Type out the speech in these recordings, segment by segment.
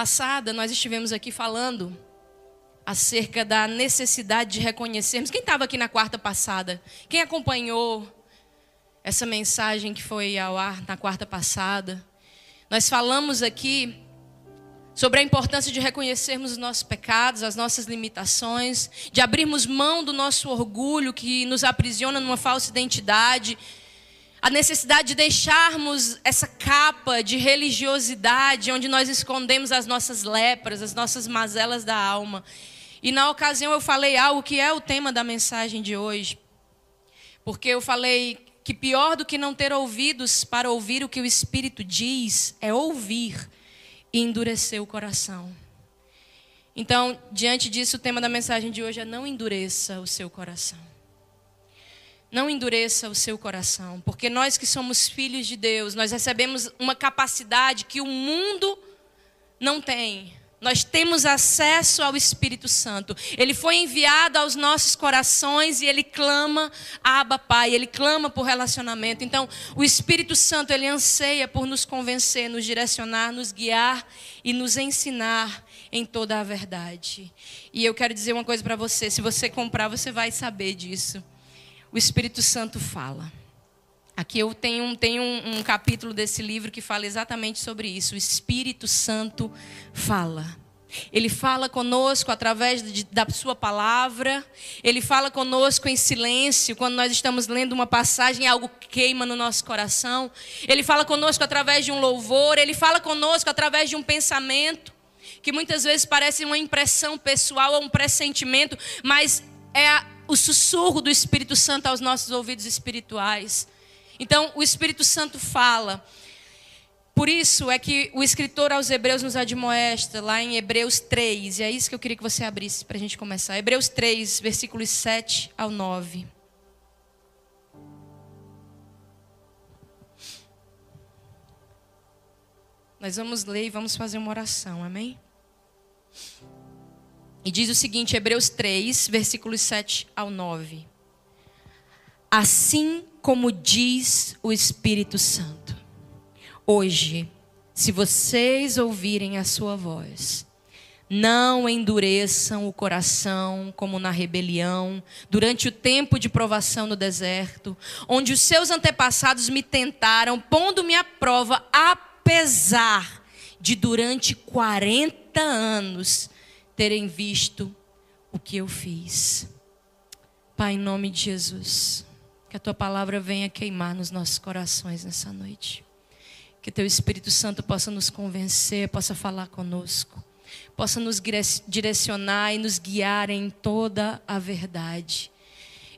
passada, nós estivemos aqui falando acerca da necessidade de reconhecermos. Quem estava aqui na quarta passada? Quem acompanhou essa mensagem que foi ao ar na quarta passada? Nós falamos aqui sobre a importância de reconhecermos os nossos pecados, as nossas limitações, de abrirmos mão do nosso orgulho que nos aprisiona numa falsa identidade, a necessidade de deixarmos essa capa de religiosidade onde nós escondemos as nossas lepras, as nossas mazelas da alma. E na ocasião eu falei algo que é o tema da mensagem de hoje. Porque eu falei que pior do que não ter ouvidos para ouvir o que o Espírito diz é ouvir e endurecer o coração. Então, diante disso, o tema da mensagem de hoje é não endureça o seu coração. Não endureça o seu coração, porque nós que somos filhos de Deus, nós recebemos uma capacidade que o mundo não tem. Nós temos acesso ao Espírito Santo. Ele foi enviado aos nossos corações e ele clama, Abba Pai, ele clama por relacionamento. Então, o Espírito Santo, ele anseia por nos convencer, nos direcionar, nos guiar e nos ensinar em toda a verdade. E eu quero dizer uma coisa para você: se você comprar, você vai saber disso o Espírito Santo fala. Aqui eu tenho, tenho um, um capítulo desse livro que fala exatamente sobre isso. O Espírito Santo fala. Ele fala conosco através de, da Sua palavra, Ele fala conosco em silêncio, quando nós estamos lendo uma passagem, algo queima no nosso coração. Ele fala conosco através de um louvor, Ele fala conosco através de um pensamento, que muitas vezes parece uma impressão pessoal ou um pressentimento, mas é a o sussurro do Espírito Santo aos nossos ouvidos espirituais. Então, o Espírito Santo fala. Por isso é que o escritor aos Hebreus nos admoesta, lá em Hebreus 3, e é isso que eu queria que você abrisse para a gente começar. Hebreus 3, versículos 7 ao 9. Nós vamos ler e vamos fazer uma oração, amém? E diz o seguinte, Hebreus 3, versículos 7 ao 9. Assim como diz o Espírito Santo, hoje, se vocês ouvirem a sua voz, não endureçam o coração como na rebelião, durante o tempo de provação no deserto, onde os seus antepassados me tentaram, pondo-me à prova, apesar de durante 40 anos terem visto o que eu fiz. Pai, em nome de Jesus, que a tua palavra venha queimar nos nossos corações nessa noite. Que teu Espírito Santo possa nos convencer, possa falar conosco, possa nos direcionar e nos guiar em toda a verdade.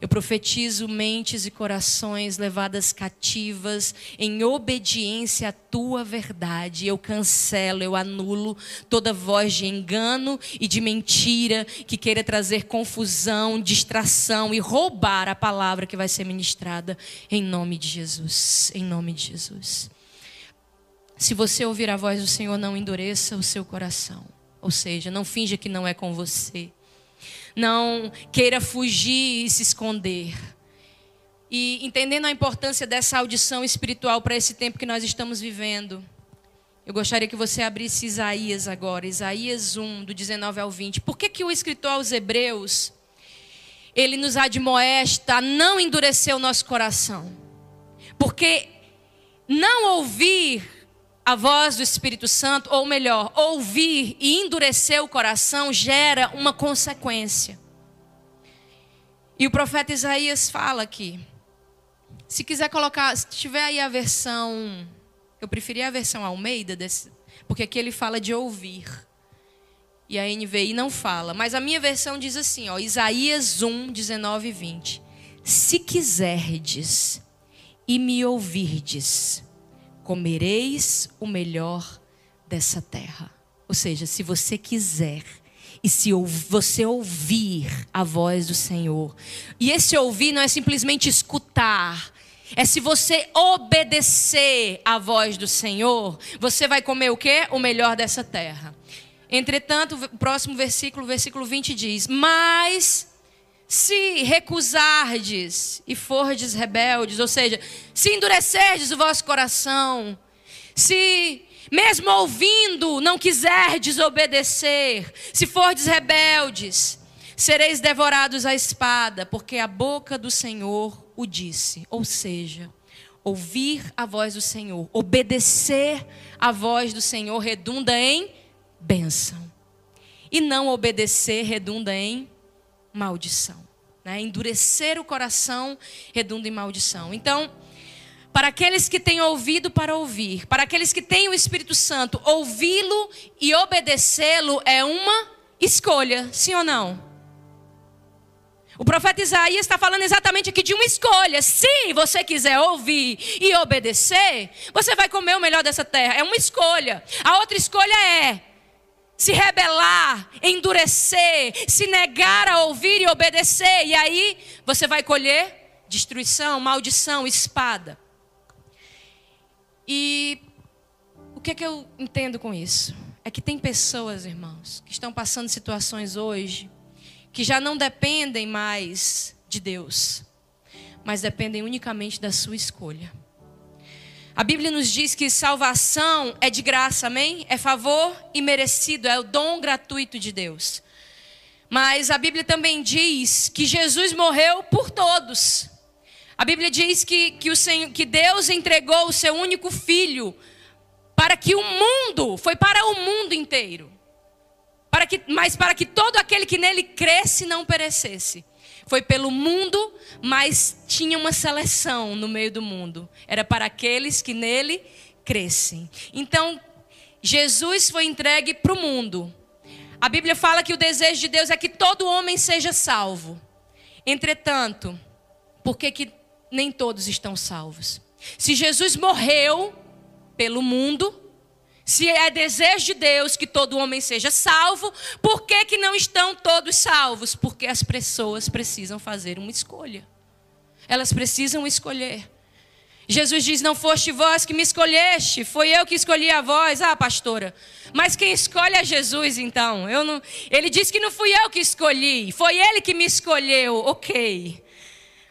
Eu profetizo mentes e corações levadas cativas em obediência à tua verdade. Eu cancelo, eu anulo toda voz de engano e de mentira que queira trazer confusão, distração e roubar a palavra que vai ser ministrada em nome de Jesus. Em nome de Jesus. Se você ouvir a voz do Senhor, não endureça o seu coração. Ou seja, não finja que não é com você não queira fugir e se esconder. E entendendo a importância dessa audição espiritual para esse tempo que nós estamos vivendo, eu gostaria que você abrisse Isaías agora, Isaías 1, do 19 ao 20. Por que, que o escritor aos Hebreus, ele nos admoesta a não endurecer o nosso coração? Porque não ouvir a voz do Espírito Santo, ou melhor, ouvir e endurecer o coração gera uma consequência. E o profeta Isaías fala aqui. Se quiser colocar, se tiver aí a versão, eu preferia a versão Almeida, desse, porque aqui ele fala de ouvir. E a NVI não fala. Mas a minha versão diz assim, ó, Isaías 1, 19 e 20. Se quiserdes e me ouvirdes, comereis o melhor dessa terra. Ou seja, se você quiser e se você ouvir a voz do Senhor, e esse ouvir não é simplesmente escutar, é se você obedecer à voz do Senhor, você vai comer o quê? O melhor dessa terra. Entretanto, o próximo versículo, versículo 20 diz: Mas se recusardes e fordes rebeldes, ou seja, se endurecerdes o vosso coração, se mesmo ouvindo, não quiser desobedecer, se fordes rebeldes, sereis devorados à espada, porque a boca do Senhor o disse. Ou seja, ouvir a voz do Senhor, obedecer a voz do Senhor redunda em bênção. E não obedecer redunda em maldição. Né? Endurecer o coração redunda em maldição. Então, para aqueles que têm ouvido para ouvir, para aqueles que têm o Espírito Santo, ouvi-lo e obedecê-lo é uma escolha, sim ou não? O profeta Isaías está falando exatamente aqui de uma escolha. Se você quiser ouvir e obedecer, você vai comer o melhor dessa terra. É uma escolha. A outra escolha é se rebelar, endurecer, se negar a ouvir e obedecer. E aí você vai colher destruição, maldição, espada. E o que é que eu entendo com isso? É que tem pessoas, irmãos, que estão passando situações hoje que já não dependem mais de Deus, mas dependem unicamente da sua escolha. A Bíblia nos diz que salvação é de graça, amém? É favor e merecido, é o dom gratuito de Deus. Mas a Bíblia também diz que Jesus morreu por todos. A Bíblia diz que, que, o Senhor, que Deus entregou o seu único filho para que o mundo, foi para o mundo inteiro para que, mas para que todo aquele que nele cresce não perecesse. Foi pelo mundo, mas tinha uma seleção no meio do mundo. Era para aqueles que nele crescem. Então, Jesus foi entregue para o mundo. A Bíblia fala que o desejo de Deus é que todo homem seja salvo. Entretanto, por que, que nem todos estão salvos? Se Jesus morreu pelo mundo, se é desejo de Deus que todo homem seja salvo, por que, que não estão todos salvos? Porque as pessoas precisam fazer uma escolha. Elas precisam escolher. Jesus diz: Não foste vós que me escolheste, foi eu que escolhi a vós. Ah, pastora, mas quem escolhe é Jesus, então. Eu não... Ele disse que não fui eu que escolhi, foi ele que me escolheu, ok.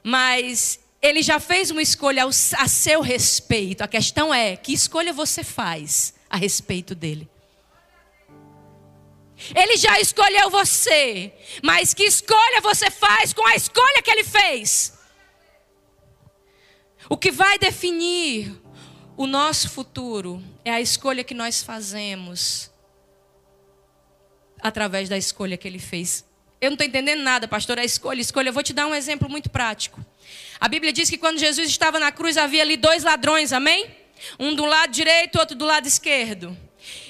Mas ele já fez uma escolha a seu respeito. A questão é: que escolha você faz? A respeito dele. Ele já escolheu você, mas que escolha você faz com a escolha que ele fez? O que vai definir o nosso futuro é a escolha que nós fazemos através da escolha que ele fez. Eu não estou entendendo nada, pastor. A escolha, escolha. Eu vou te dar um exemplo muito prático. A Bíblia diz que quando Jesus estava na cruz havia ali dois ladrões, amém? Um do lado direito, outro do lado esquerdo.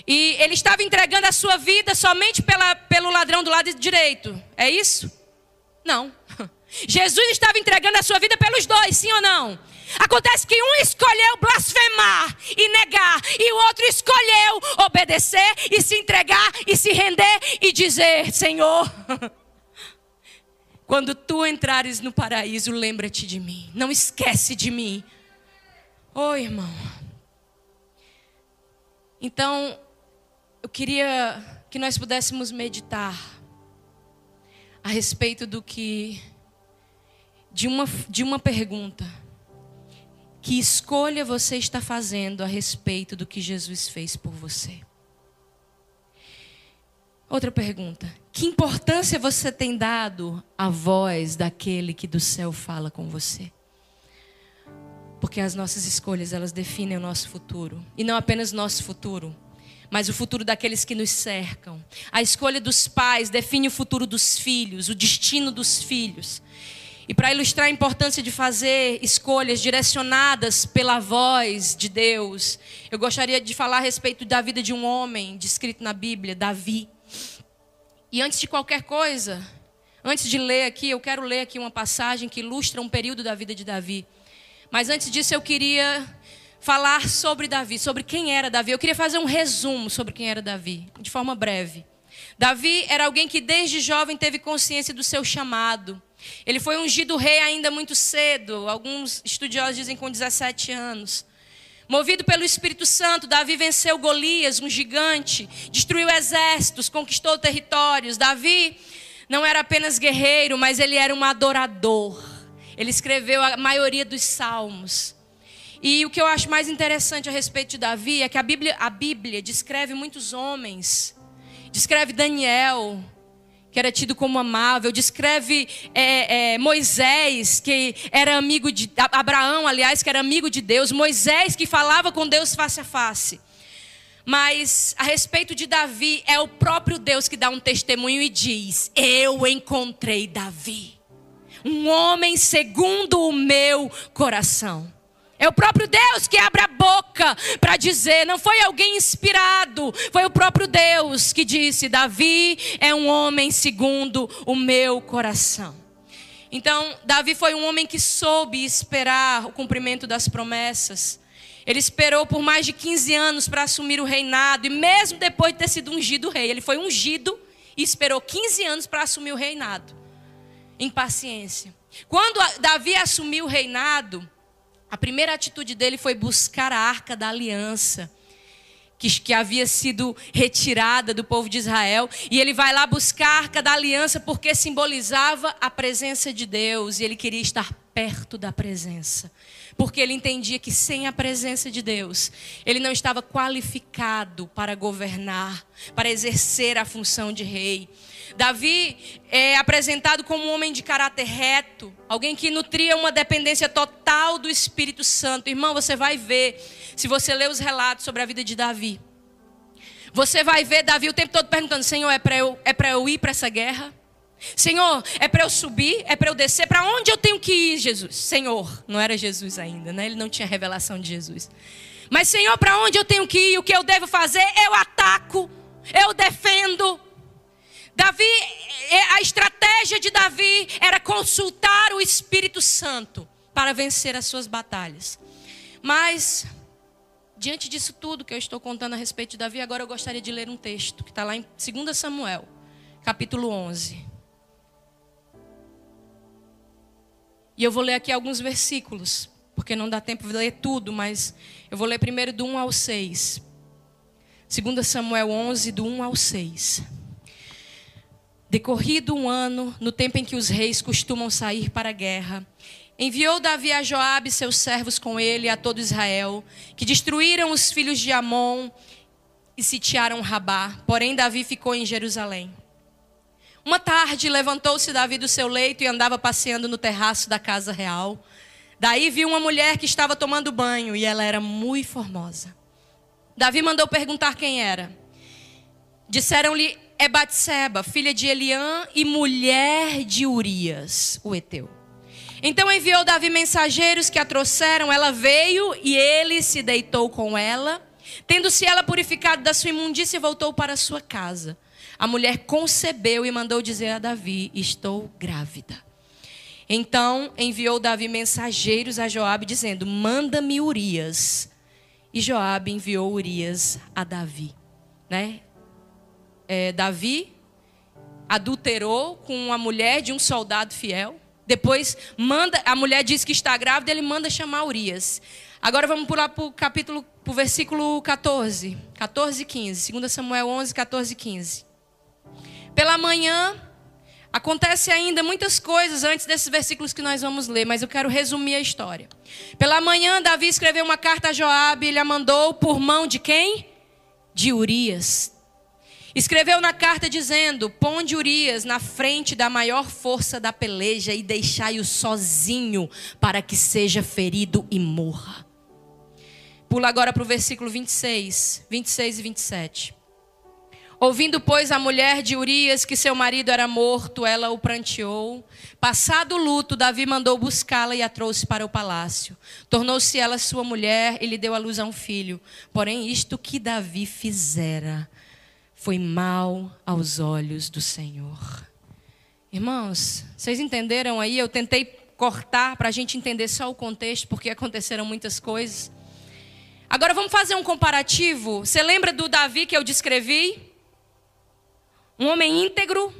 E ele estava entregando a sua vida somente pela, pelo ladrão do lado direito. É isso? Não. Jesus estava entregando a sua vida pelos dois, sim ou não? Acontece que um escolheu blasfemar e negar, e o outro escolheu obedecer e se entregar e se render e dizer: Senhor, quando tu entrares no paraíso, lembra-te de mim, não esquece de mim. Oi, oh, irmão. Então, eu queria que nós pudéssemos meditar a respeito do que de uma de uma pergunta. Que escolha você está fazendo a respeito do que Jesus fez por você? Outra pergunta: que importância você tem dado à voz daquele que do céu fala com você? Porque as nossas escolhas, elas definem o nosso futuro. E não apenas nosso futuro, mas o futuro daqueles que nos cercam. A escolha dos pais define o futuro dos filhos, o destino dos filhos. E para ilustrar a importância de fazer escolhas direcionadas pela voz de Deus, eu gostaria de falar a respeito da vida de um homem descrito na Bíblia, Davi. E antes de qualquer coisa, antes de ler aqui, eu quero ler aqui uma passagem que ilustra um período da vida de Davi. Mas antes disso eu queria falar sobre Davi, sobre quem era Davi. Eu queria fazer um resumo sobre quem era Davi, de forma breve. Davi era alguém que desde jovem teve consciência do seu chamado. Ele foi ungido rei ainda muito cedo, alguns estudiosos dizem com 17 anos. Movido pelo Espírito Santo, Davi venceu Golias, um gigante, destruiu exércitos, conquistou territórios. Davi não era apenas guerreiro, mas ele era um adorador. Ele escreveu a maioria dos salmos. E o que eu acho mais interessante a respeito de Davi é que a Bíblia, a Bíblia descreve muitos homens. Descreve Daniel, que era tido como amável. Descreve é, é, Moisés, que era amigo de. Abraão, aliás, que era amigo de Deus. Moisés, que falava com Deus face a face. Mas a respeito de Davi, é o próprio Deus que dá um testemunho e diz: Eu encontrei Davi, um homem segundo o meu coração. É o próprio Deus que abre a boca para dizer, não foi alguém inspirado, foi o próprio Deus que disse: Davi é um homem segundo o meu coração. Então, Davi foi um homem que soube esperar o cumprimento das promessas. Ele esperou por mais de 15 anos para assumir o reinado, e mesmo depois de ter sido ungido rei, ele foi ungido e esperou 15 anos para assumir o reinado. Em paciência. Quando Davi assumiu o reinado, a primeira atitude dele foi buscar a arca da aliança. Que, havia sido retirada do povo de Israel, e ele vai lá buscar a arca da aliança porque simbolizava a presença de Deus, e ele queria estar perto da presença, porque ele entendia que sem a presença de Deus, ele não estava qualificado para governar, para exercer a função de rei. Davi é apresentado como um homem de caráter reto, alguém que nutria uma dependência total do Espírito Santo. Irmão, você vai ver, se você ler os relatos sobre a vida de Davi, você vai ver Davi o tempo todo perguntando: Senhor, é para eu, é eu ir para essa guerra? Senhor, é para eu subir? É para eu descer? Para onde eu tenho que ir, Jesus? Senhor, não era Jesus ainda, né? Ele não tinha revelação de Jesus. Mas, Senhor, para onde eu tenho que ir? O que eu devo fazer? Eu ataco, eu defendo. Davi, é, a estratégia de Davi era consultar o Espírito Santo para vencer as suas batalhas. Mas, diante disso tudo que eu estou contando a respeito de Davi, agora eu gostaria de ler um texto que está lá em 2 Samuel, capítulo 11. E eu vou ler aqui alguns versículos, porque não dá tempo de ler tudo, mas eu vou ler primeiro do 1 ao 6. 2 Samuel 11, do 1 ao 6. Decorrido um ano, no tempo em que os reis costumam sair para a guerra, enviou Davi a Joabe e seus servos com ele a todo Israel, que destruíram os filhos de Amon e sitiaram Rabá. Porém, Davi ficou em Jerusalém. Uma tarde, levantou-se Davi do seu leito e andava passeando no terraço da casa real. Daí viu uma mulher que estava tomando banho e ela era muito formosa. Davi mandou perguntar quem era. Disseram-lhe é Batseba, filha de Eliã e mulher de Urias, o Eteu. Então enviou Davi mensageiros que a trouxeram, ela veio e ele se deitou com ela. Tendo-se ela purificado da sua imundícia, voltou para sua casa. A mulher concebeu e mandou dizer a Davi: Estou grávida. Então enviou Davi mensageiros a Joabe dizendo: Manda-me Urias. E Joabe enviou Urias a Davi, né? É, Davi adulterou com uma mulher de um soldado fiel. Depois manda, a mulher diz que está grávida, ele manda chamar Urias. Agora vamos pular para o capítulo, para o versículo 14, 14 e 15. 2 Samuel 11, 14 e 15. Pela manhã, acontece ainda muitas coisas antes desses versículos que nós vamos ler, mas eu quero resumir a história. Pela manhã, Davi escreveu uma carta a Joabe, ele a mandou por mão de quem? De Urias, Escreveu na carta dizendo: Ponde Urias na frente da maior força da peleja e deixai-o sozinho para que seja ferido e morra. Pula agora para o versículo 26, 26 e 27. Ouvindo, pois, a mulher de Urias que seu marido era morto, ela o pranteou. Passado o luto, Davi mandou buscá-la e a trouxe para o palácio. Tornou-se ela sua mulher e lhe deu à luz a um filho. Porém, isto que Davi fizera foi mal aos olhos do Senhor. Irmãos, vocês entenderam aí? Eu tentei cortar para a gente entender só o contexto, porque aconteceram muitas coisas. Agora vamos fazer um comparativo. Você lembra do Davi que eu descrevi? Um homem íntegro,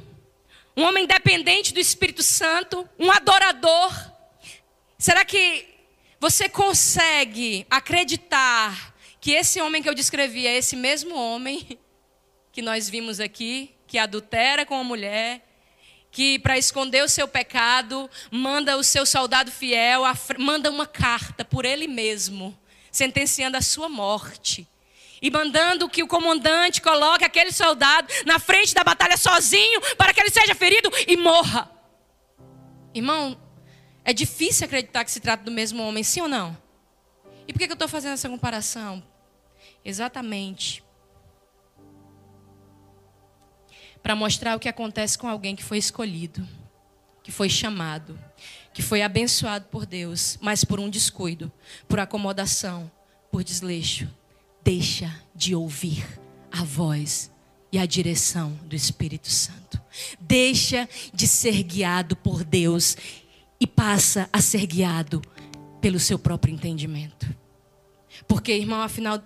um homem dependente do Espírito Santo, um adorador. Será que você consegue acreditar que esse homem que eu descrevi é esse mesmo homem que nós vimos aqui, que adultera com a mulher, que para esconder o seu pecado, manda o seu soldado fiel, manda uma carta por ele mesmo, sentenciando a sua morte. E mandando que o comandante coloque aquele soldado na frente da batalha sozinho, para que ele seja ferido e morra. Irmão, é difícil acreditar que se trata do mesmo homem, sim ou não? E por que eu estou fazendo essa comparação? Exatamente para mostrar o que acontece com alguém que foi escolhido, que foi chamado, que foi abençoado por Deus, mas por um descuido, por acomodação, por desleixo, deixa de ouvir a voz e a direção do Espírito Santo. Deixa de ser guiado por Deus e passa a ser guiado pelo seu próprio entendimento. Porque, irmão, afinal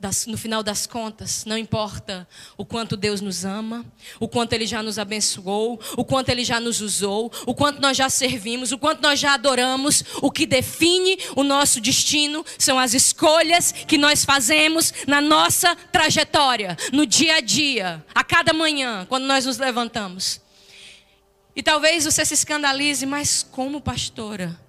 das, no final das contas, não importa o quanto Deus nos ama, o quanto Ele já nos abençoou, o quanto Ele já nos usou, o quanto nós já servimos, o quanto nós já adoramos, o que define o nosso destino são as escolhas que nós fazemos na nossa trajetória, no dia a dia, a cada manhã, quando nós nos levantamos. E talvez você se escandalize, mas como pastora?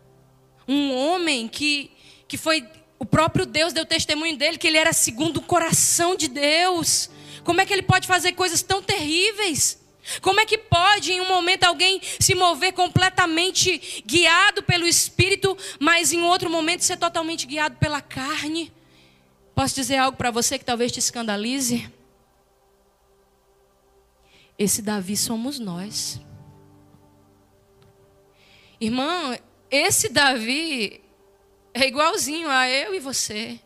Um homem que, que foi o próprio Deus deu testemunho dele que ele era segundo o coração de Deus. Como é que ele pode fazer coisas tão terríveis? Como é que pode, em um momento, alguém se mover completamente guiado pelo Espírito, mas em outro momento ser totalmente guiado pela carne? Posso dizer algo para você que talvez te escandalize? Esse Davi somos nós. Irmão, esse Davi é igualzinho a eu e você.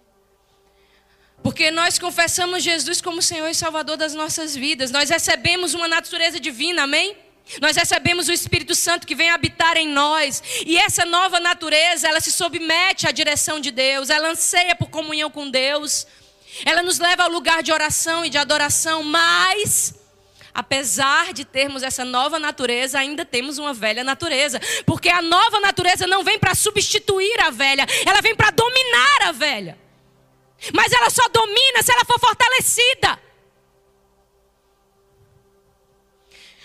Porque nós confessamos Jesus como Senhor e Salvador das nossas vidas. Nós recebemos uma natureza divina, amém? Nós recebemos o Espírito Santo que vem habitar em nós. E essa nova natureza, ela se submete à direção de Deus, ela anseia por comunhão com Deus. Ela nos leva ao lugar de oração e de adoração, mas apesar de termos essa nova natureza, ainda temos uma velha natureza. Porque a nova natureza não vem para substituir a velha, ela vem para dominar a velha. Mas ela só domina se ela for fortalecida.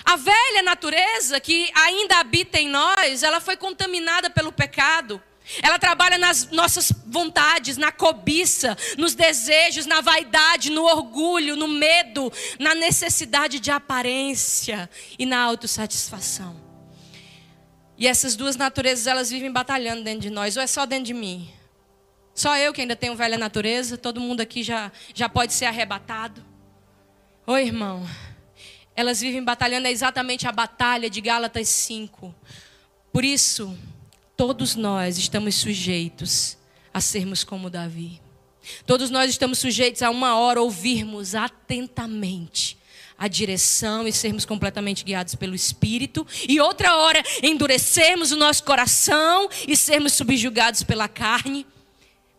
A velha natureza que ainda habita em nós, ela foi contaminada pelo pecado. Ela trabalha nas nossas vontades, na cobiça, nos desejos, na vaidade, no orgulho, no medo, na necessidade de aparência e na autossatisfação. E essas duas naturezas, elas vivem batalhando dentro de nós, ou é só dentro de mim? Só eu que ainda tenho velha natureza, todo mundo aqui já, já pode ser arrebatado. Oi, irmão. Elas vivem batalhando é exatamente a batalha de Gálatas 5. Por isso, Todos nós estamos sujeitos a sermos como Davi. Todos nós estamos sujeitos a uma hora ouvirmos atentamente a direção e sermos completamente guiados pelo Espírito, e outra hora endurecermos o nosso coração e sermos subjugados pela carne,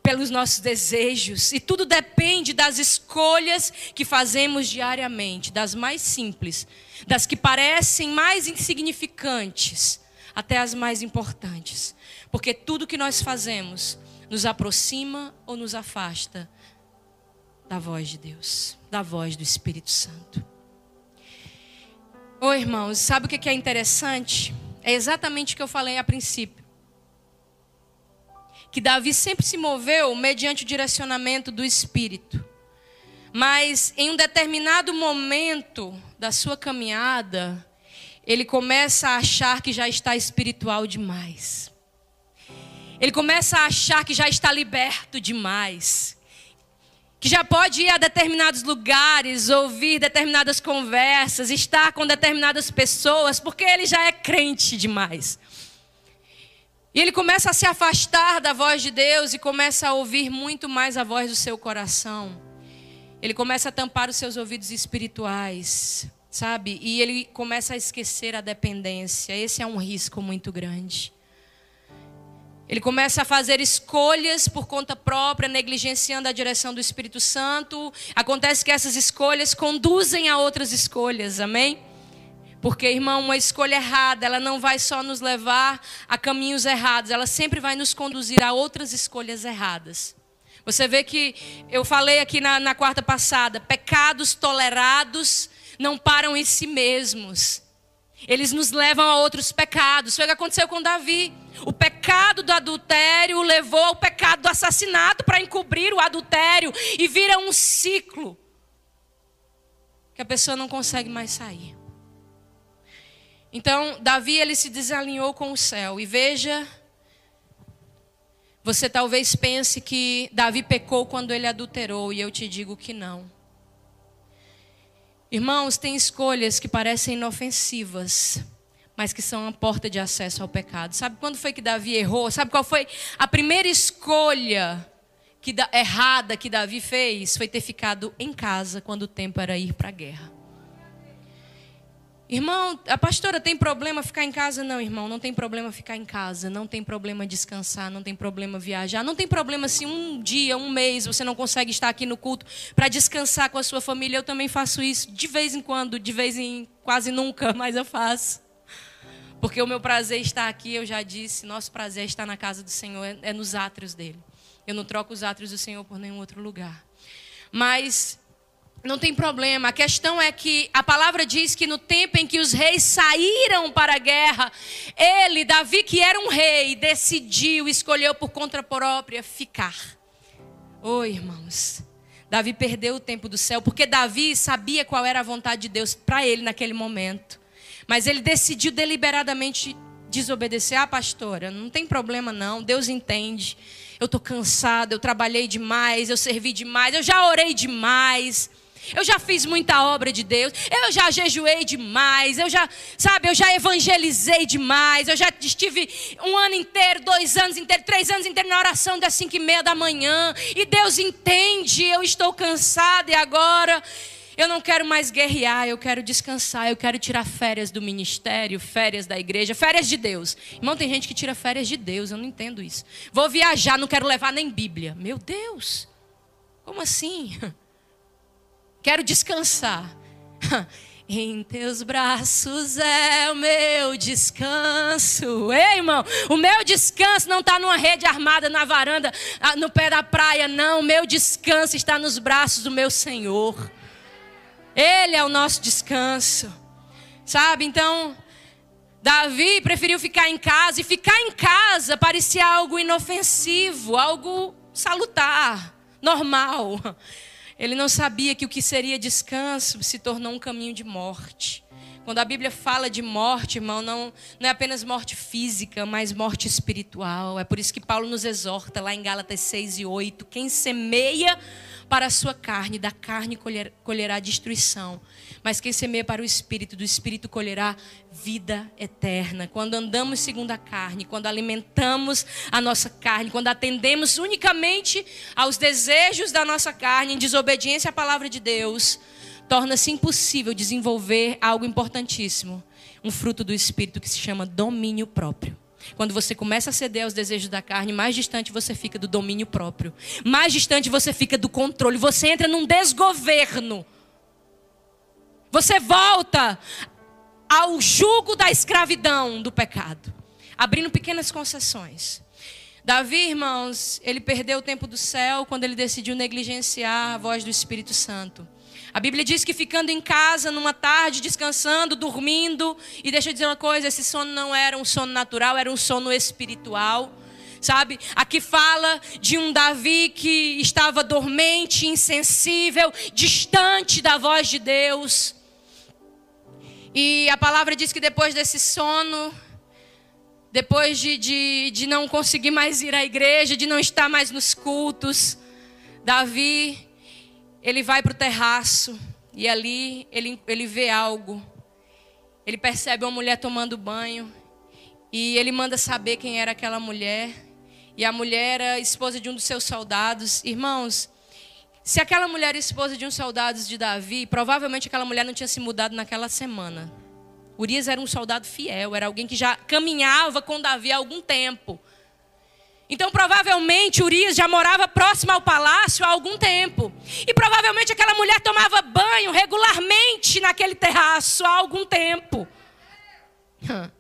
pelos nossos desejos, e tudo depende das escolhas que fazemos diariamente, das mais simples, das que parecem mais insignificantes, até as mais importantes. Porque tudo que nós fazemos nos aproxima ou nos afasta da voz de Deus, da voz do Espírito Santo. Ô irmãos, sabe o que é interessante? É exatamente o que eu falei a princípio. Que Davi sempre se moveu mediante o direcionamento do Espírito. Mas em um determinado momento da sua caminhada, ele começa a achar que já está espiritual demais. Ele começa a achar que já está liberto demais. Que já pode ir a determinados lugares, ouvir determinadas conversas, estar com determinadas pessoas, porque ele já é crente demais. E ele começa a se afastar da voz de Deus e começa a ouvir muito mais a voz do seu coração. Ele começa a tampar os seus ouvidos espirituais sabe? E ele começa a esquecer a dependência. Esse é um risco muito grande. Ele começa a fazer escolhas por conta própria, negligenciando a direção do Espírito Santo. Acontece que essas escolhas conduzem a outras escolhas, amém? Porque, irmão, uma escolha errada, ela não vai só nos levar a caminhos errados, ela sempre vai nos conduzir a outras escolhas erradas. Você vê que eu falei aqui na, na quarta passada: pecados tolerados não param em si mesmos. Eles nos levam a outros pecados. Foi o que aconteceu com Davi. O pecado do adultério levou ao pecado do assassinato para encobrir o adultério e vira um ciclo que a pessoa não consegue mais sair. Então, Davi ele se desalinhou com o céu e veja você talvez pense que Davi pecou quando ele adulterou, e eu te digo que não. Irmãos, tem escolhas que parecem inofensivas, mas que são a porta de acesso ao pecado. Sabe quando foi que Davi errou? Sabe qual foi a primeira escolha que, errada que Davi fez? Foi ter ficado em casa quando o tempo era ir para a guerra. Irmão, a pastora tem problema ficar em casa? Não, irmão, não tem problema ficar em casa, não tem problema descansar, não tem problema viajar, não tem problema se um dia, um mês você não consegue estar aqui no culto para descansar com a sua família. Eu também faço isso de vez em quando, de vez em quase nunca, mas eu faço. Porque o meu prazer está aqui, eu já disse, nosso prazer está na casa do Senhor, é, é nos átrios dele. Eu não troco os átrios do Senhor por nenhum outro lugar. Mas não tem problema. A questão é que a palavra diz que no tempo em que os reis saíram para a guerra, ele, Davi, que era um rei, decidiu, escolheu por conta própria ficar. Oi, irmãos. Davi perdeu o tempo do céu, porque Davi sabia qual era a vontade de Deus para ele naquele momento. Mas ele decidiu deliberadamente desobedecer. Ah, pastora, não tem problema não, Deus entende. Eu estou cansado, eu trabalhei demais, eu servi demais, eu já orei demais. Eu já fiz muita obra de Deus. Eu já jejuei demais. Eu já, sabe, eu já evangelizei demais. Eu já estive um ano inteiro, dois anos inteiros, três anos inteiros na oração das cinco e meia da manhã. E Deus entende. Eu estou cansada e agora eu não quero mais guerrear. Eu quero descansar. Eu quero tirar férias do ministério, férias da igreja, férias de Deus. Irmão, tem gente que tira férias de Deus. Eu não entendo isso. Vou viajar, não quero levar nem Bíblia. Meu Deus. Como assim? Quero descansar. Em teus braços é o meu descanso. Ei, irmão, o meu descanso não está numa rede armada na varanda, ah, no pé da praia, não. O meu descanso está nos braços do meu Senhor. Ele é o nosso descanso. Sabe? Então, Davi preferiu ficar em casa, e ficar em casa parecia algo inofensivo, algo salutar, normal. Ele não sabia que o que seria descanso se tornou um caminho de morte. Quando a Bíblia fala de morte, irmão, não, não é apenas morte física, mas morte espiritual. É por isso que Paulo nos exorta lá em Gálatas 6 e 8: quem semeia para a sua carne, da carne colher, colherá destruição. Mas quem semeia para o espírito, do espírito colherá vida eterna. Quando andamos segundo a carne, quando alimentamos a nossa carne, quando atendemos unicamente aos desejos da nossa carne, em desobediência à palavra de Deus, torna-se impossível desenvolver algo importantíssimo, um fruto do espírito que se chama domínio próprio. Quando você começa a ceder aos desejos da carne, mais distante você fica do domínio próprio. Mais distante você fica do controle. Você entra num desgoverno. Você volta ao jugo da escravidão do pecado, abrindo pequenas concessões. Davi, irmãos, ele perdeu o tempo do céu quando ele decidiu negligenciar a voz do Espírito Santo. A Bíblia diz que ficando em casa numa tarde, descansando, dormindo, e deixa eu dizer uma coisa: esse sono não era um sono natural, era um sono espiritual. Sabe? Aqui fala de um Davi que estava dormente, insensível, distante da voz de Deus. E a palavra diz que depois desse sono, depois de, de, de não conseguir mais ir à igreja, de não estar mais nos cultos, Davi, ele vai para o terraço e ali ele, ele vê algo. Ele percebe uma mulher tomando banho e ele manda saber quem era aquela mulher. E a mulher era esposa de um dos seus soldados. Irmãos, se aquela mulher esposa de um soldado de Davi, provavelmente aquela mulher não tinha se mudado naquela semana. Urias era um soldado fiel, era alguém que já caminhava com Davi há algum tempo. Então, provavelmente, Urias já morava próximo ao palácio há algum tempo. E provavelmente aquela mulher tomava banho regularmente naquele terraço há algum tempo.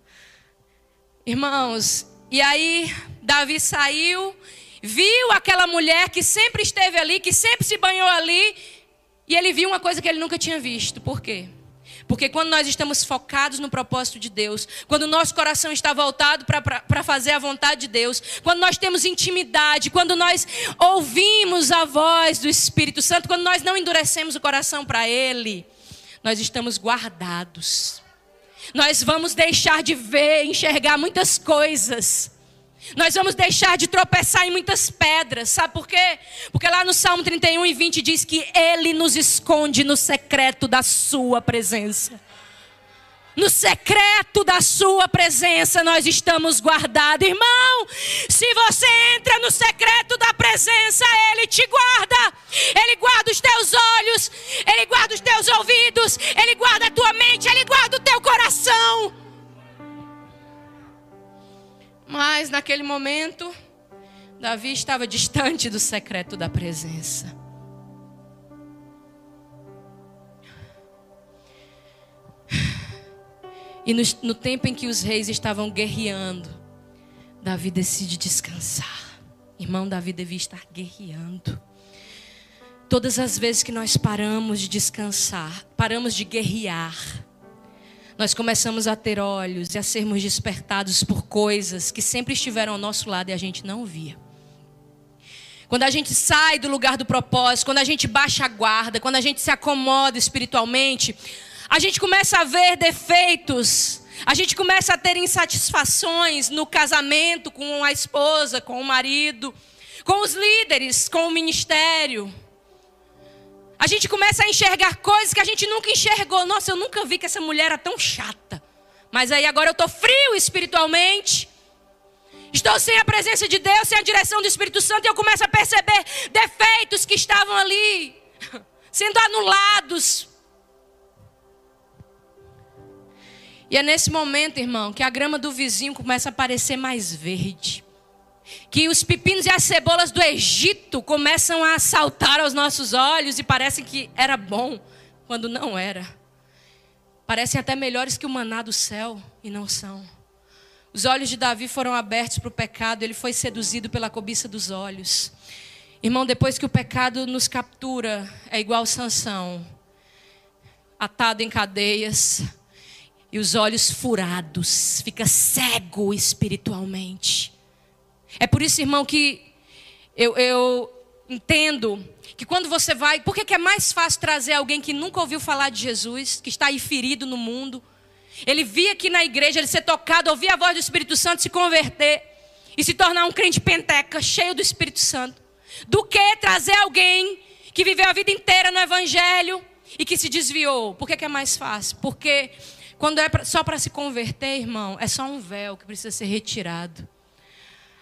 Irmãos, e aí Davi saiu viu aquela mulher que sempre esteve ali, que sempre se banhou ali, e ele viu uma coisa que ele nunca tinha visto. Por quê? Porque quando nós estamos focados no propósito de Deus, quando o nosso coração está voltado para fazer a vontade de Deus, quando nós temos intimidade, quando nós ouvimos a voz do Espírito Santo, quando nós não endurecemos o coração para Ele, nós estamos guardados. Nós vamos deixar de ver, enxergar muitas coisas. Nós vamos deixar de tropeçar em muitas pedras, sabe por quê? Porque lá no Salmo 31 e 20 diz que Ele nos esconde no secreto da Sua presença. No secreto da Sua presença nós estamos guardados. Irmão, se você entra no secreto da presença, Ele te guarda. Ele guarda os teus olhos, Ele guarda os teus ouvidos, Ele guarda a tua mente, Ele guarda o teu coração. Mas naquele momento, Davi estava distante do secreto da presença. E no, no, tempo em que os reis estavam guerreando, Davi decide descansar. Irmão, Davi devia estar guerreando. Todas as vezes que nós paramos de descansar, paramos de guerrear, nós começamos a ter olhos e a sermos despertados por coisas que sempre estiveram ao nosso lado e a gente não via. Quando a gente sai do lugar do propósito, quando a gente baixa a guarda, quando a gente se acomoda espiritualmente, a gente começa a ver defeitos, a gente começa a ter insatisfações no casamento com a esposa, com o marido, com os líderes, com o ministério. A gente começa a enxergar coisas que a gente nunca enxergou. Nossa, eu nunca vi que essa mulher era tão chata. Mas aí agora eu estou frio espiritualmente. Estou sem a presença de Deus, sem a direção do Espírito Santo, e eu começo a perceber defeitos que estavam ali, sendo anulados. E é nesse momento, irmão, que a grama do vizinho começa a parecer mais verde que os pepinos e as cebolas do Egito começam a saltar aos nossos olhos e parecem que era bom, quando não era. Parecem até melhores que o maná do céu e não são. Os olhos de Davi foram abertos para o pecado, ele foi seduzido pela cobiça dos olhos. Irmão, depois que o pecado nos captura, é igual Sansão, atado em cadeias e os olhos furados, fica cego espiritualmente. É por isso, irmão, que eu, eu entendo que quando você vai. Por que é mais fácil trazer alguém que nunca ouviu falar de Jesus, que está aí ferido no mundo? Ele via aqui na igreja, ele ser tocado, ouvir a voz do Espírito Santo, se converter e se tornar um crente penteca, cheio do Espírito Santo. Do que trazer alguém que viveu a vida inteira no Evangelho e que se desviou. Por que é mais fácil? Porque quando é só para se converter, irmão, é só um véu que precisa ser retirado.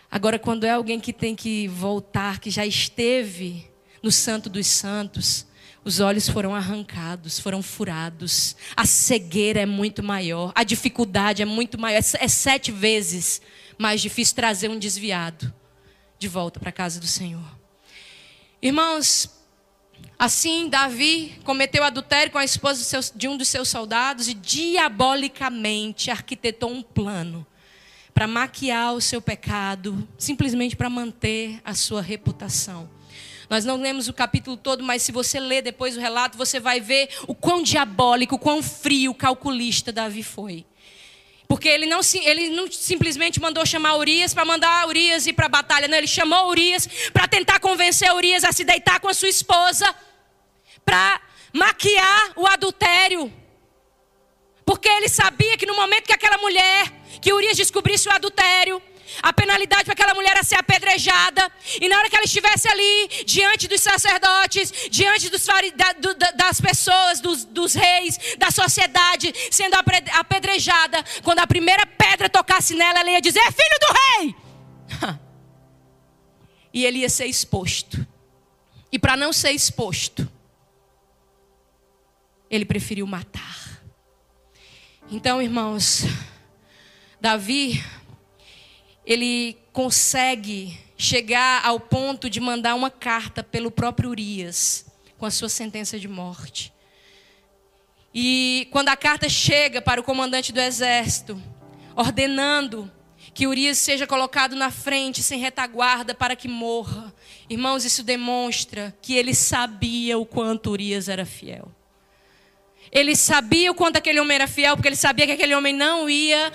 Agora, quando é alguém que tem que voltar, que já esteve no Santo dos Santos, os olhos foram arrancados, foram furados, a cegueira é muito maior, a dificuldade é muito maior, é sete vezes mais difícil trazer um desviado de volta para a casa do Senhor. Irmãos, assim Davi cometeu adultério com a esposa de um dos seus soldados e diabolicamente arquitetou um plano para maquiar o seu pecado, simplesmente para manter a sua reputação. Nós não lemos o capítulo todo, mas se você ler depois o relato, você vai ver o quão diabólico, o quão frio, calculista Davi foi. Porque ele não, ele não simplesmente mandou chamar Urias para mandar Urias ir para a batalha. Não, ele chamou Urias para tentar convencer Urias a se deitar com a sua esposa, para maquiar o adultério. Porque ele sabia que no momento que aquela mulher que Urias descobrisse o adultério, a penalidade para aquela mulher era ser apedrejada. E na hora que ela estivesse ali, diante dos sacerdotes, diante dos, das pessoas, dos, dos reis, da sociedade, sendo apedrejada, quando a primeira pedra tocasse nela, ela ia dizer: É filho do rei! E ele ia ser exposto. E para não ser exposto, ele preferiu matar. Então, irmãos. Davi, ele consegue chegar ao ponto de mandar uma carta pelo próprio Urias, com a sua sentença de morte. E quando a carta chega para o comandante do exército, ordenando que Urias seja colocado na frente, sem retaguarda, para que morra. Irmãos, isso demonstra que ele sabia o quanto Urias era fiel. Ele sabia o quanto aquele homem era fiel, porque ele sabia que aquele homem não ia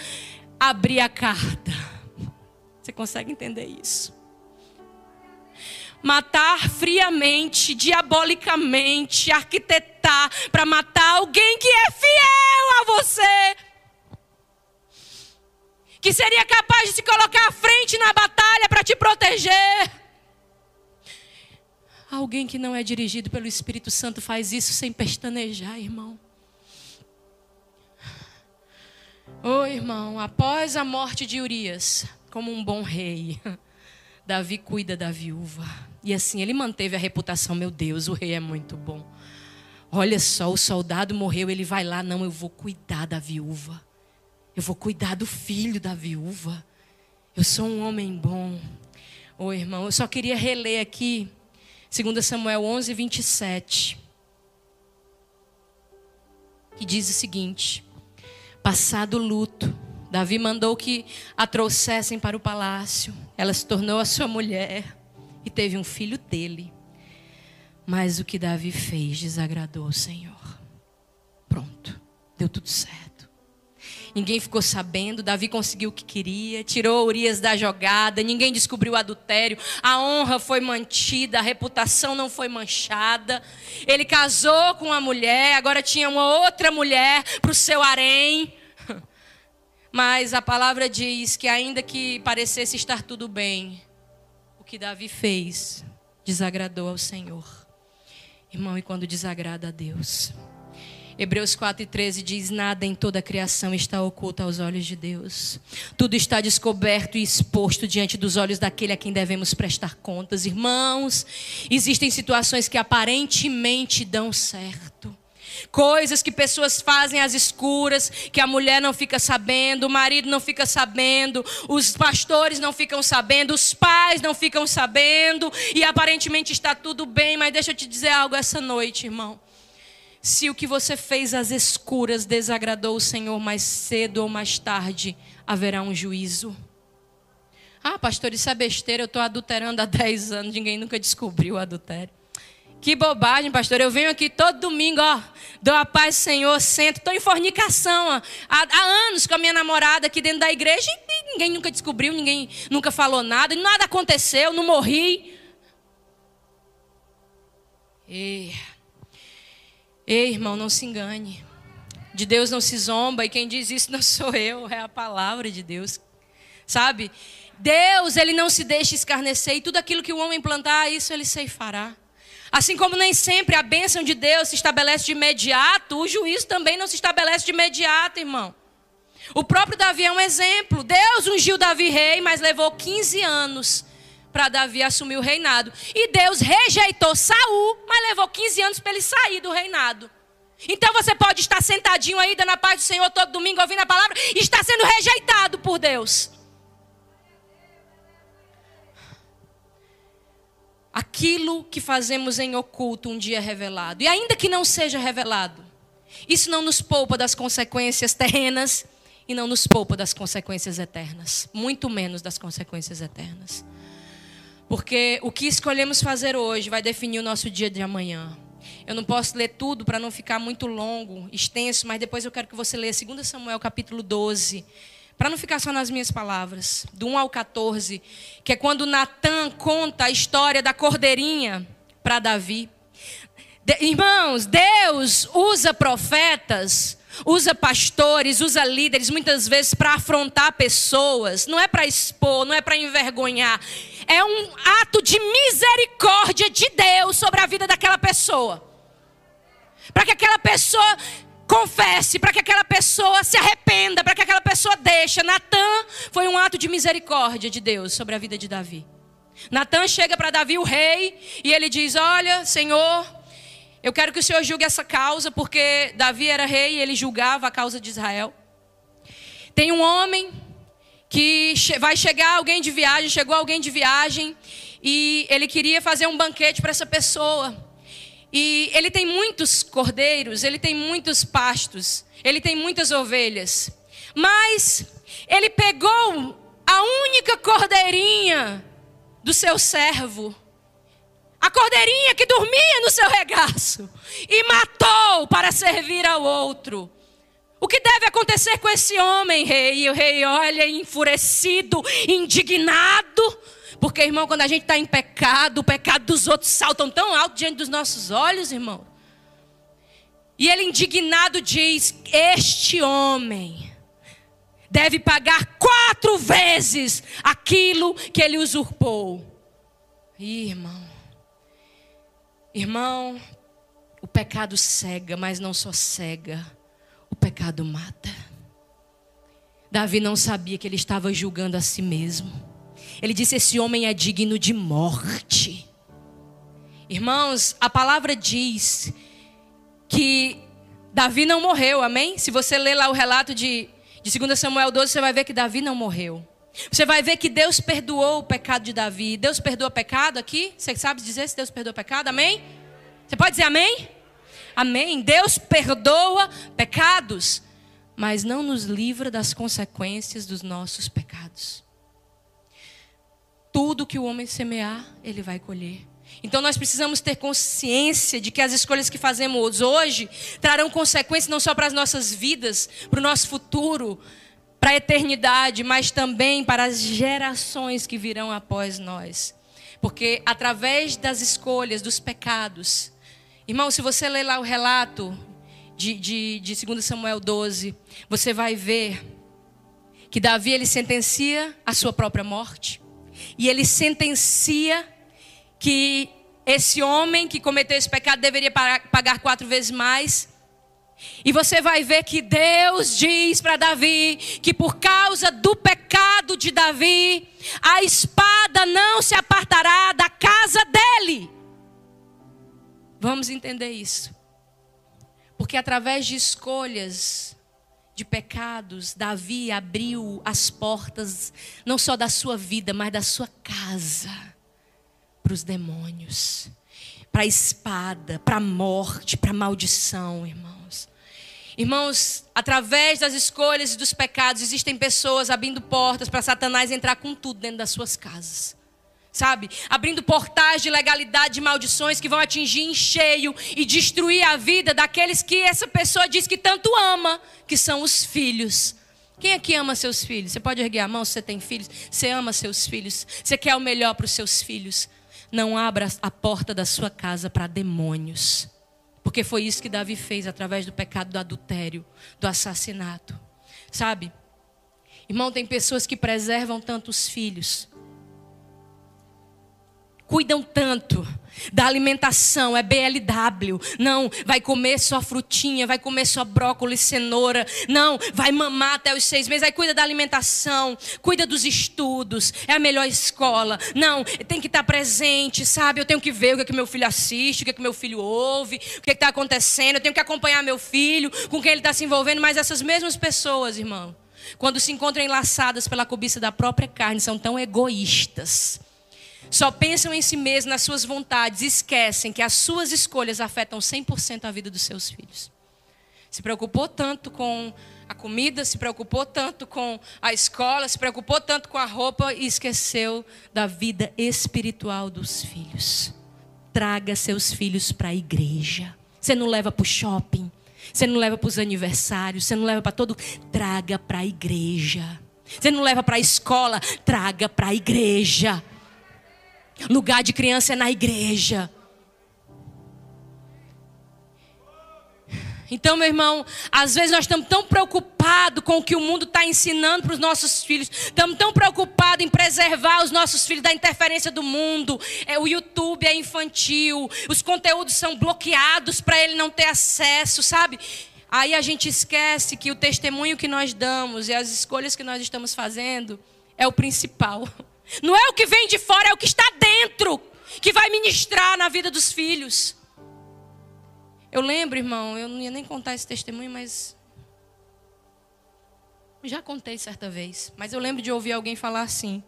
abrir a carta. Você consegue entender isso? Matar friamente, diabolicamente, arquitetar para matar alguém que é fiel a você. Que seria capaz de se colocar à frente na batalha para te proteger. Alguém que não é dirigido pelo Espírito Santo faz isso sem pestanejar, irmão. Oh, irmão, após a morte de Urias, como um bom rei, Davi cuida da viúva. E assim ele manteve a reputação: meu Deus, o rei é muito bom. Olha só, o soldado morreu, ele vai lá, não, eu vou cuidar da viúva. Eu vou cuidar do filho da viúva. Eu sou um homem bom. Ô oh, irmão, eu só queria reler aqui 2 Samuel 11, 27. Que diz o seguinte: Passado o luto, Davi mandou que a trouxessem para o palácio. Ela se tornou a sua mulher e teve um filho dele. Mas o que Davi fez desagradou o Senhor. Pronto, deu tudo certo. Ninguém ficou sabendo. Davi conseguiu o que queria, tirou Urias da jogada. Ninguém descobriu o adultério. A honra foi mantida, a reputação não foi manchada. Ele casou com uma mulher, agora tinha uma outra mulher para o seu harém. Mas a palavra diz que, ainda que parecesse estar tudo bem, o que Davi fez desagradou ao Senhor. Irmão, e quando desagrada a Deus, Hebreus 4 e 13 diz: Nada em toda a criação está oculto aos olhos de Deus. Tudo está descoberto e exposto diante dos olhos daquele a quem devemos prestar contas. Irmãos, existem situações que aparentemente dão certo. Coisas que pessoas fazem às escuras, que a mulher não fica sabendo, o marido não fica sabendo, os pastores não ficam sabendo, os pais não ficam sabendo, e aparentemente está tudo bem, mas deixa eu te dizer algo essa noite, irmão. Se o que você fez às escuras desagradou o Senhor mais cedo ou mais tarde, haverá um juízo. Ah, pastor, isso é besteira, eu estou adulterando há 10 anos, ninguém nunca descobriu o adultério. Que bobagem, pastor. Eu venho aqui todo domingo, ó, dou a paz Senhor, sento, estou em fornicação ó, há, há, anos com a minha namorada aqui dentro da igreja e ninguém nunca descobriu, ninguém nunca falou nada, nada aconteceu, não morri. E Ei, irmão, não se engane. De Deus não se zomba, e quem diz isso não sou eu, é a palavra de Deus. Sabe? Deus, ele não se deixa escarnecer, e tudo aquilo que o homem plantar, isso ele ceifará. Assim como nem sempre a bênção de Deus se estabelece de imediato, o juízo também não se estabelece de imediato, irmão. O próprio Davi é um exemplo. Deus ungiu Davi rei, mas levou 15 anos para Davi assumir o reinado. E Deus rejeitou Saul, mas levou 15 anos para ele sair do reinado. Então você pode estar sentadinho aí, dando a paz do Senhor todo domingo, ouvindo a palavra, e está sendo rejeitado por Deus. Aquilo que fazemos em oculto um dia é revelado. E ainda que não seja revelado, isso não nos poupa das consequências terrenas e não nos poupa das consequências eternas. Muito menos das consequências eternas. Porque o que escolhemos fazer hoje vai definir o nosso dia de amanhã. Eu não posso ler tudo para não ficar muito longo, extenso, mas depois eu quero que você leia 2 Samuel capítulo 12, para não ficar só nas minhas palavras, do 1 ao 14, que é quando Natan conta a história da cordeirinha para Davi. De, irmãos, Deus usa profetas usa pastores, usa líderes muitas vezes para afrontar pessoas, não é para expor, não é para envergonhar, é um ato de misericórdia de Deus sobre a vida daquela pessoa. Para que aquela pessoa confesse, para que aquela pessoa se arrependa, para que aquela pessoa deixe. Natan foi um ato de misericórdia de Deus sobre a vida de Davi. Natan chega para Davi, o rei, e ele diz: Olha, Senhor, eu quero que o Senhor julgue essa causa, porque Davi era rei e ele julgava a causa de Israel. Tem um homem que vai chegar alguém de viagem, chegou alguém de viagem, e ele queria fazer um banquete para essa pessoa. E ele tem muitos cordeiros, ele tem muitos pastos, ele tem muitas ovelhas. Mas ele pegou a única cordeirinha do seu servo a cordeirinha que dormia no seu regaço e matou para servir ao outro. O que deve acontecer com esse homem, rei? E o rei olha enfurecido, indignado. Porque, irmão, quando a gente está em pecado, o pecado dos outros saltam tão alto diante dos nossos olhos, irmão. E ele, indignado, diz: Este homem deve pagar quatro vezes aquilo que ele usurpou. irmão, Irmão, o pecado cega, mas não só cega, o pecado mata. Davi não sabia que ele estava julgando a si mesmo. Ele disse: Esse homem é digno de morte. Irmãos, a palavra diz que Davi não morreu, amém? Se você ler lá o relato de, de 2 Samuel 12, você vai ver que Davi não morreu. Você vai ver que Deus perdoou o pecado de Davi. Deus perdoa pecado aqui? Você sabe dizer se Deus perdoa pecado? Amém? Você pode dizer amém? Amém. Deus perdoa pecados, mas não nos livra das consequências dos nossos pecados. Tudo que o homem semear, ele vai colher. Então nós precisamos ter consciência de que as escolhas que fazemos hoje trarão consequências não só para as nossas vidas, para o nosso futuro, para a eternidade, mas também para as gerações que virão após nós. Porque através das escolhas, dos pecados, irmão, se você ler lá o relato de, de, de 2 Samuel 12, você vai ver que Davi ele sentencia a sua própria morte. E ele sentencia que esse homem que cometeu esse pecado deveria pagar quatro vezes mais. E você vai ver que Deus diz para Davi que por causa do pecado de Davi, a espada não se apartará da casa dele. Vamos entender isso. Porque através de escolhas, de pecados, Davi abriu as portas, não só da sua vida, mas da sua casa, para os demônios, para a espada, para a morte, para a maldição, irmãos. Irmãos, através das escolhas e dos pecados, existem pessoas abrindo portas para Satanás entrar com tudo dentro das suas casas. Sabe? Abrindo portais de legalidade, de maldições que vão atingir em cheio e destruir a vida daqueles que essa pessoa diz que tanto ama, que são os filhos. Quem aqui ama seus filhos? Você pode erguer a mão se você tem filhos? Você ama seus filhos? Você quer o melhor para os seus filhos? Não abra a porta da sua casa para demônios. Porque foi isso que Davi fez através do pecado do adultério, do assassinato. Sabe? Irmão, tem pessoas que preservam tantos filhos, cuidam tanto da alimentação, é BLW. Não, vai comer só frutinha, vai comer só brócolis, cenoura. Não, vai mamar até os seis meses. Aí cuida da alimentação, cuida dos estudos, é a melhor escola. Não, tem que estar presente, sabe? Eu tenho que ver o que, é que meu filho assiste, o que, é que meu filho ouve, o que é está acontecendo. Eu tenho que acompanhar meu filho, com quem ele está se envolvendo. Mas essas mesmas pessoas, irmão, quando se encontram enlaçadas pela cobiça da própria carne, são tão egoístas só pensam em si mesmos, nas suas vontades, esquecem que as suas escolhas afetam 100% a vida dos seus filhos. Se preocupou tanto com a comida, se preocupou tanto com a escola, se preocupou tanto com a roupa e esqueceu da vida espiritual dos filhos. Traga seus filhos para a igreja. Você não leva para o shopping, você não leva para os aniversários, você não leva para todo. Traga para a igreja. Você não leva para a escola, traga para a igreja. Lugar de criança é na igreja. Então, meu irmão, às vezes nós estamos tão preocupados com o que o mundo está ensinando para os nossos filhos, estamos tão preocupados em preservar os nossos filhos da interferência do mundo. É, o YouTube é infantil, os conteúdos são bloqueados para ele não ter acesso, sabe? Aí a gente esquece que o testemunho que nós damos e as escolhas que nós estamos fazendo é o principal. Não é o que vem de fora, é o que está dentro que vai ministrar na vida dos filhos. Eu lembro, irmão, eu não ia nem contar esse testemunho, mas. Já contei certa vez, mas eu lembro de ouvir alguém falar assim: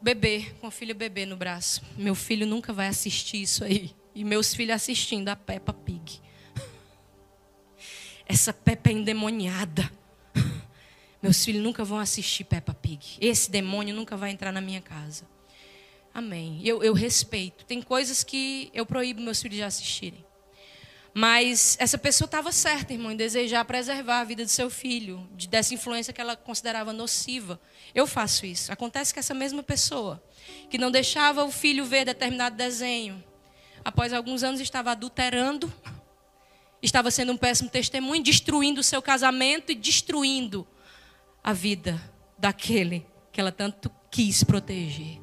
bebê, com o filho bebê no braço. Meu filho nunca vai assistir isso aí. E meus filhos assistindo a Peppa Pig. Essa Peppa é endemoniada. Meus filhos nunca vão assistir Peppa Pig. Esse demônio nunca vai entrar na minha casa. Amém. Eu, eu respeito. Tem coisas que eu proíbo meus filhos de assistirem. Mas essa pessoa estava certa, irmão, em desejar preservar a vida do seu filho, de, dessa influência que ela considerava nociva. Eu faço isso. Acontece que essa mesma pessoa, que não deixava o filho ver determinado desenho, após alguns anos estava adulterando, estava sendo um péssimo testemunho, destruindo o seu casamento e destruindo a vida daquele que ela tanto quis proteger.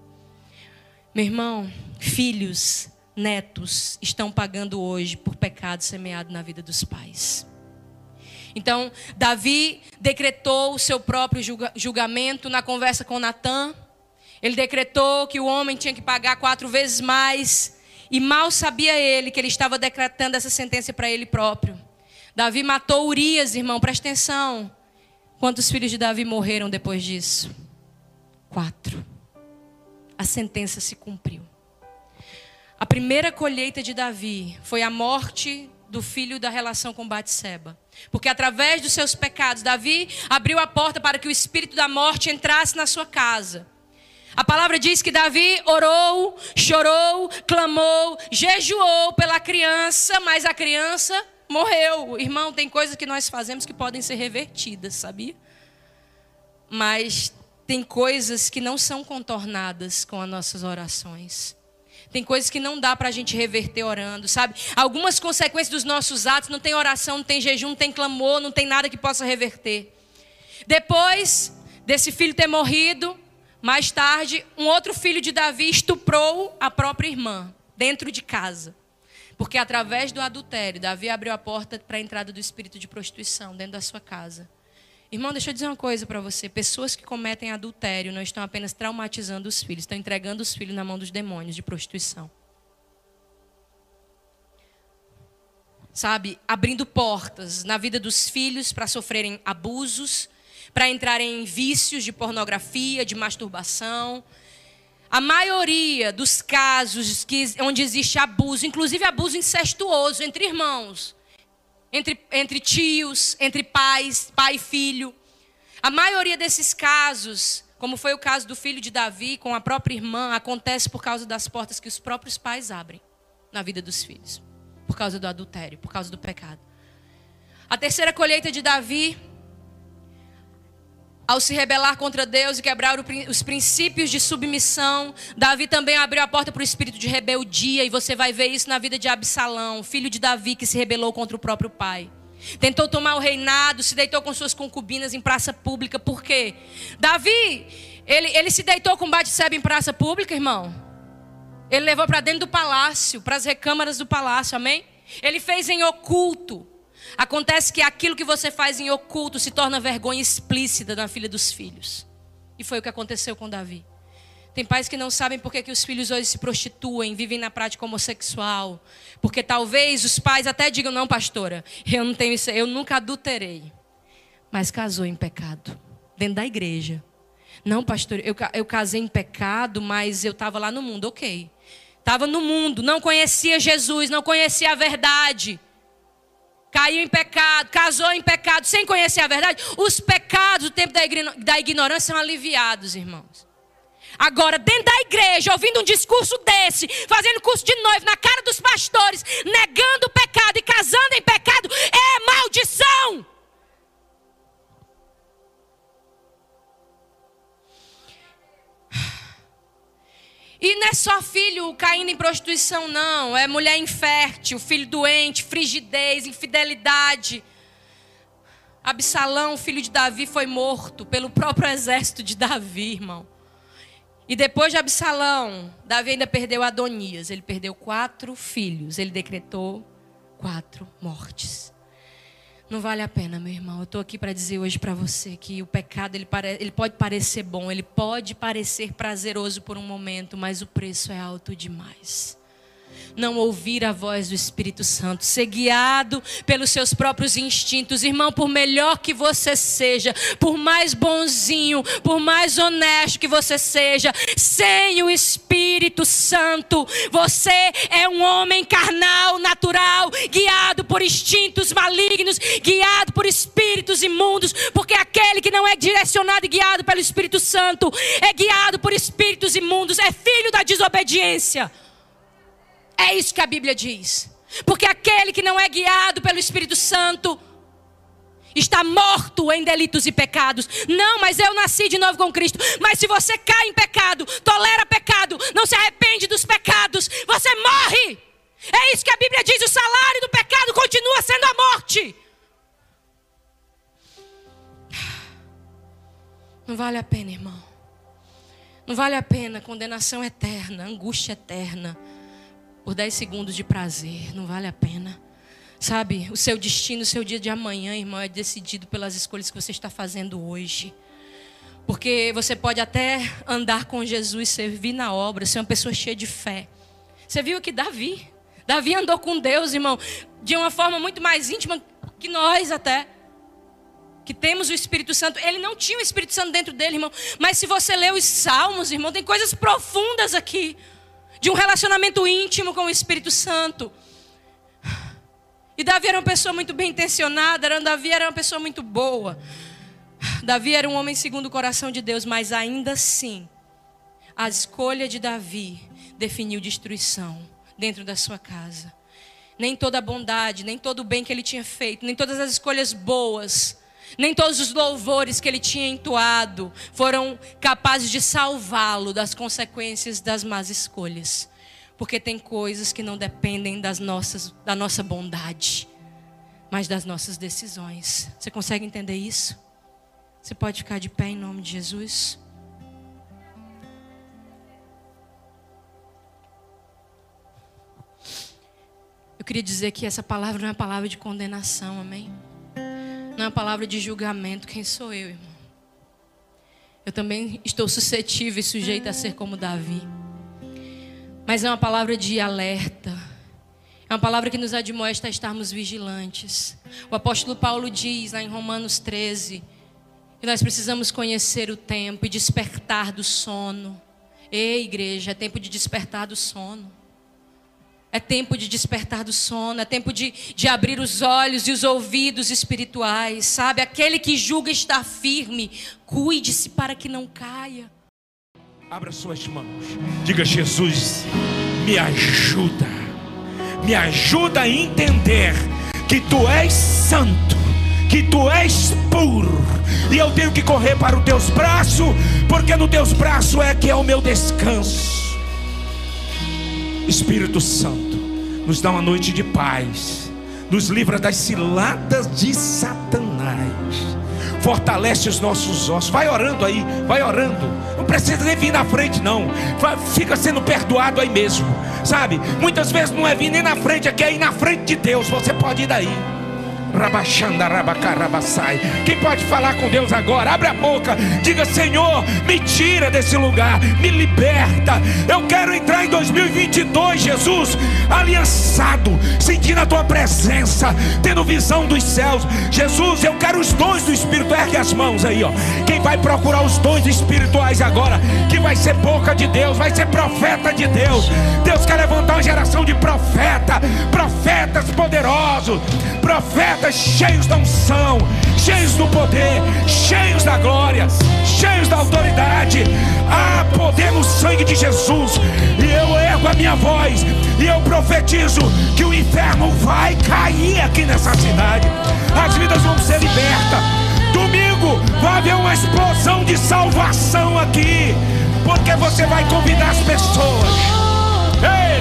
Meu irmão, filhos netos estão pagando hoje por pecado semeado na vida dos pais. Então, Davi decretou o seu próprio julgamento na conversa com Natã. Ele decretou que o homem tinha que pagar quatro vezes mais. E mal sabia ele que ele estava decretando essa sentença para ele próprio. Davi matou Urias, irmão, presta atenção. Quantos filhos de Davi morreram depois disso? Quatro. A sentença se cumpriu. A primeira colheita de Davi foi a morte do filho da relação com Batseba. Porque através dos seus pecados, Davi abriu a porta para que o espírito da morte entrasse na sua casa. A palavra diz que Davi orou, chorou, clamou, jejuou pela criança, mas a criança morreu. Irmão, tem coisas que nós fazemos que podem ser revertidas, sabia? Mas tem coisas que não são contornadas com as nossas orações. Tem coisas que não dá para a gente reverter orando, sabe? Algumas consequências dos nossos atos, não tem oração, não tem jejum, não tem clamor, não tem nada que possa reverter. Depois desse filho ter morrido, mais tarde, um outro filho de Davi estuprou a própria irmã, dentro de casa. Porque através do adultério, Davi abriu a porta para a entrada do espírito de prostituição dentro da sua casa. Irmão, deixa eu dizer uma coisa para você. Pessoas que cometem adultério não estão apenas traumatizando os filhos, estão entregando os filhos na mão dos demônios de prostituição. Sabe? Abrindo portas na vida dos filhos para sofrerem abusos, para entrarem em vícios de pornografia, de masturbação. A maioria dos casos que, onde existe abuso, inclusive abuso incestuoso entre irmãos, entre, entre tios, entre pais, pai e filho. A maioria desses casos, como foi o caso do filho de Davi com a própria irmã, acontece por causa das portas que os próprios pais abrem na vida dos filhos, por causa do adultério, por causa do pecado. A terceira colheita de Davi ao se rebelar contra Deus e quebrar os princípios de submissão, Davi também abriu a porta para o espírito de rebeldia, e você vai ver isso na vida de Absalão, filho de Davi que se rebelou contra o próprio pai. Tentou tomar o reinado, se deitou com suas concubinas em praça pública, por quê? Davi, ele, ele se deitou com Batseba em praça pública, irmão. Ele levou para dentro do palácio, para as recâmaras do palácio, amém? Ele fez em oculto. Acontece que aquilo que você faz em oculto se torna vergonha explícita na filha dos filhos. E foi o que aconteceu com Davi. Tem pais que não sabem por que, os filhos hoje se prostituem, vivem na prática homossexual. Porque talvez os pais até digam, não, pastora, eu não tenho isso, eu nunca adulterei. Mas casou em pecado. Dentro da igreja. Não, pastor, eu, eu casei em pecado, mas eu estava lá no mundo, ok. Estava no mundo, não conhecia Jesus, não conhecia a verdade caiu em pecado, casou em pecado, sem conhecer a verdade, os pecados do tempo da ignorância são aliviados, irmãos. Agora, dentro da igreja, ouvindo um discurso desse, fazendo curso de noivo na cara dos pastores, negando o pecado e casando em pecado, é maldição. E não é só filho caindo em prostituição, não. É mulher infértil, filho doente, frigidez, infidelidade. Absalão, filho de Davi, foi morto pelo próprio exército de Davi, irmão. E depois de Absalão, Davi ainda perdeu Adonias. Ele perdeu quatro filhos. Ele decretou quatro mortes. Não vale a pena, meu irmão. Eu estou aqui para dizer hoje para você que o pecado ele, pare... ele pode parecer bom, ele pode parecer prazeroso por um momento, mas o preço é alto demais. Não ouvir a voz do Espírito Santo, ser guiado pelos seus próprios instintos. Irmão, por melhor que você seja, por mais bonzinho, por mais honesto que você seja, sem o Espírito Santo, você é um homem carnal, natural, guiado por instintos malignos, guiado por espíritos imundos, porque aquele que não é direcionado e guiado pelo Espírito Santo é guiado por espíritos imundos, é filho da desobediência. É isso que a Bíblia diz. Porque aquele que não é guiado pelo Espírito Santo está morto em delitos e pecados. Não, mas eu nasci de novo com Cristo. Mas se você cai em pecado, tolera pecado, não se arrepende dos pecados, você morre. É isso que a Bíblia diz: o salário do pecado continua sendo a morte. Não vale a pena, irmão. Não vale a pena condenação eterna, angústia eterna por 10 segundos de prazer, não vale a pena. Sabe, o seu destino, o seu dia de amanhã, irmão, é decidido pelas escolhas que você está fazendo hoje. Porque você pode até andar com Jesus, servir na obra, ser uma pessoa cheia de fé. Você viu que Davi, Davi andou com Deus, irmão, de uma forma muito mais íntima que nós até. Que temos o Espírito Santo. Ele não tinha o Espírito Santo dentro dele, irmão. Mas se você lê os Salmos, irmão, tem coisas profundas aqui de um relacionamento íntimo com o Espírito Santo. E Davi era uma pessoa muito bem intencionada, Davi era uma pessoa muito boa. Davi era um homem segundo o coração de Deus, mas ainda assim, a escolha de Davi definiu destruição dentro da sua casa. Nem toda a bondade, nem todo o bem que ele tinha feito, nem todas as escolhas boas nem todos os louvores que ele tinha entoado foram capazes de salvá-lo das consequências das más escolhas. Porque tem coisas que não dependem das nossas, da nossa bondade, mas das nossas decisões. Você consegue entender isso? Você pode ficar de pé em nome de Jesus? Eu queria dizer que essa palavra não é palavra de condenação, amém? Não é uma palavra de julgamento. Quem sou eu, irmão? Eu também estou suscetível e sujeita a ser como Davi. Mas é uma palavra de alerta. É uma palavra que nos admoesta a estarmos vigilantes. O apóstolo Paulo diz lá em Romanos 13 que nós precisamos conhecer o tempo e despertar do sono. Ei, igreja, é tempo de despertar do sono. É tempo de despertar do sono, é tempo de, de abrir os olhos e os ouvidos espirituais, sabe? Aquele que julga estar firme, cuide-se para que não caia. Abra suas mãos, diga: Jesus, me ajuda, me ajuda a entender que tu és santo, que tu és puro, e eu tenho que correr para os teus braços, porque no teus braços é que é o meu descanso. Espírito Santo, nos dá uma noite de paz, nos livra das ciladas de Satanás, fortalece os nossos ossos. Vai orando aí, vai orando. Não precisa nem vir na frente, não. Fica sendo perdoado aí mesmo, sabe? Muitas vezes não é vir nem na frente, aqui é ir na frente de Deus. Você pode ir daí. Quem pode falar com Deus agora? Abre a boca, diga: Senhor, me tira desse lugar, me liberta. Eu quero entrar em 2022, Jesus, aliançado, sentindo a tua presença, tendo visão dos céus. Jesus, eu quero os dons do Espírito. Ergue as mãos aí, ó. Quem vai procurar os dons espirituais agora, que vai ser boca de Deus, vai ser profeta de Deus. Deus quer levantar uma geração de profeta, profetas poderosos, profetas profetas cheios da unção, cheios do poder, cheios da glória, cheios da autoridade. Ah, poder no sangue de Jesus. E eu ergo a minha voz e eu profetizo que o inferno vai cair aqui nessa cidade. As vidas vão ser libertas. Domingo vai haver uma explosão de salvação aqui, porque você vai convidar as pessoas. Ei,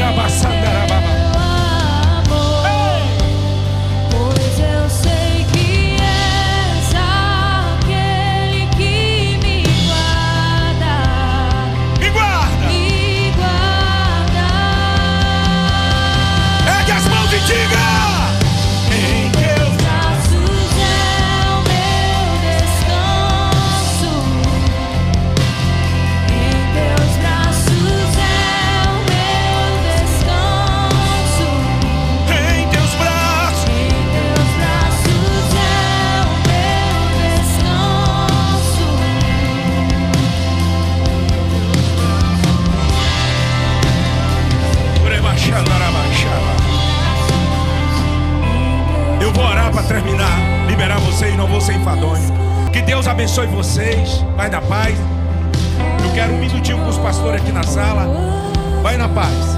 sem ser enfadonho. Que Deus abençoe vocês. Vai na paz. Eu quero um minutinho com os pastores aqui na sala. Vai na paz.